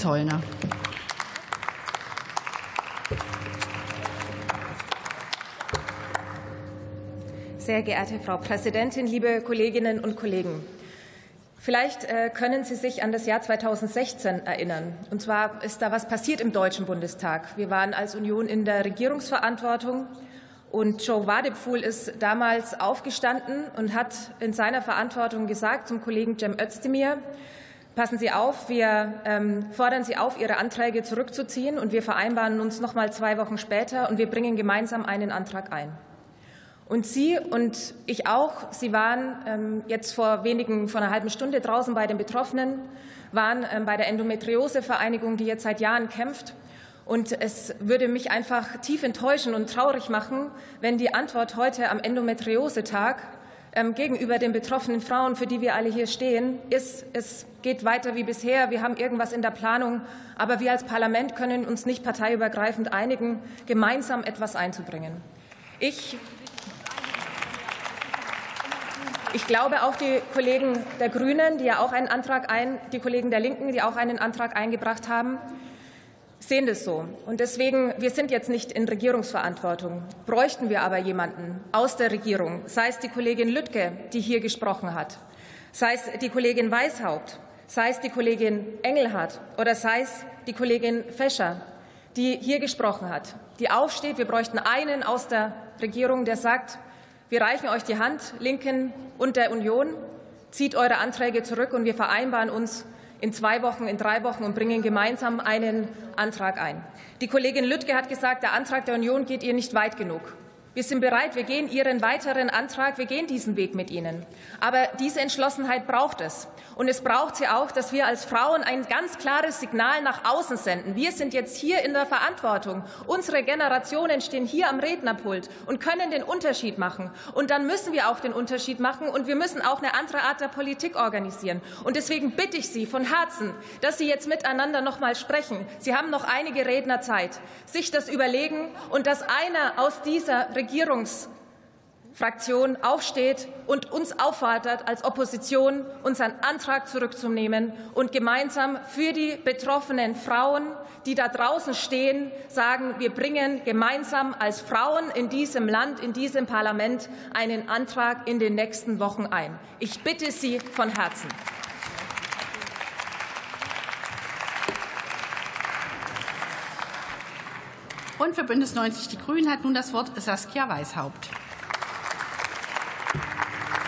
Zollner. Sehr geehrte Frau Präsidentin, liebe Kolleginnen und Kollegen! Vielleicht äh, können Sie sich an das Jahr 2016 erinnern. Und zwar ist da was passiert im Deutschen Bundestag. Wir waren als Union in der Regierungsverantwortung. Und Joe Wadepfuhl ist damals aufgestanden und hat in seiner Verantwortung gesagt zum Kollegen Cem Özdemir, passen Sie auf, wir ähm, fordern Sie auf, Ihre Anträge zurückzuziehen und wir vereinbaren uns noch mal zwei Wochen später und wir bringen gemeinsam einen Antrag ein. Und Sie und ich auch, Sie waren ähm, jetzt vor wenigen, vor einer halben Stunde draußen bei den Betroffenen, waren ähm, bei der Endometriose-Vereinigung, die jetzt seit Jahren kämpft. Und es würde mich einfach tief enttäuschen und traurig machen, wenn die Antwort heute am Endometriose-Tag gegenüber den betroffenen Frauen, für die wir alle hier stehen, ist, es geht weiter wie bisher. Wir haben irgendwas in der Planung, aber wir als Parlament können uns nicht parteiübergreifend einigen, gemeinsam etwas einzubringen. Ich ich glaube, auch die Kollegen der Grünen, die ja auch einen Antrag ein, die Kollegen der Linken, die auch einen Antrag eingebracht haben, sehen das so. Und deswegen, wir sind jetzt nicht in Regierungsverantwortung. Bräuchten wir aber jemanden aus der Regierung, sei es die Kollegin Lüttke, die hier gesprochen hat, sei es die Kollegin Weishaupt, sei es die Kollegin Engelhardt oder sei es die Kollegin Fescher, die hier gesprochen hat, die aufsteht. Wir bräuchten einen aus der Regierung, der sagt, wir reichen euch die Hand, Linken und der Union. Zieht eure Anträge zurück und wir vereinbaren uns in zwei Wochen, in drei Wochen und bringen gemeinsam einen Antrag ein. Die Kollegin Lüttke hat gesagt, der Antrag der Union geht ihr nicht weit genug. Wir sind bereit, wir gehen Ihren weiteren Antrag, wir gehen diesen Weg mit Ihnen. Aber diese Entschlossenheit braucht es. Und es braucht sie auch, dass wir als Frauen ein ganz klares Signal nach außen senden. Wir sind jetzt hier in der Verantwortung. Unsere Generationen stehen hier am Rednerpult und können den Unterschied machen. Und dann müssen wir auch den Unterschied machen. Und wir müssen auch eine andere Art der Politik organisieren. Und deswegen bitte ich Sie von Herzen, dass Sie jetzt miteinander noch mal sprechen. Sie haben noch einige Rednerzeit, sich das überlegen und dass einer aus dieser Regierungsfraktion aufsteht und uns auffordert, als Opposition unseren Antrag zurückzunehmen und gemeinsam für die betroffenen Frauen, die da draußen stehen, sagen, wir bringen gemeinsam als Frauen in diesem Land, in diesem Parlament einen Antrag in den nächsten Wochen ein. Ich bitte Sie von Herzen. Und für Bündnis 90 Die Grünen hat nun das Wort Saskia Weishaupt.